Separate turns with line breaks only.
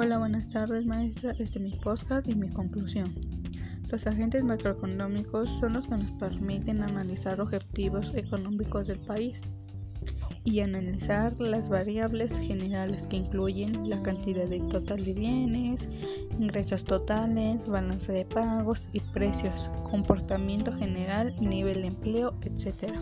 Hola, buenas tardes maestra. Este es mi podcast y mi conclusión. Los agentes macroeconómicos son los que nos permiten analizar objetivos económicos del país y analizar las variables generales que incluyen la cantidad de total de bienes, ingresos totales, balance de pagos y precios, comportamiento general, nivel de empleo, etc.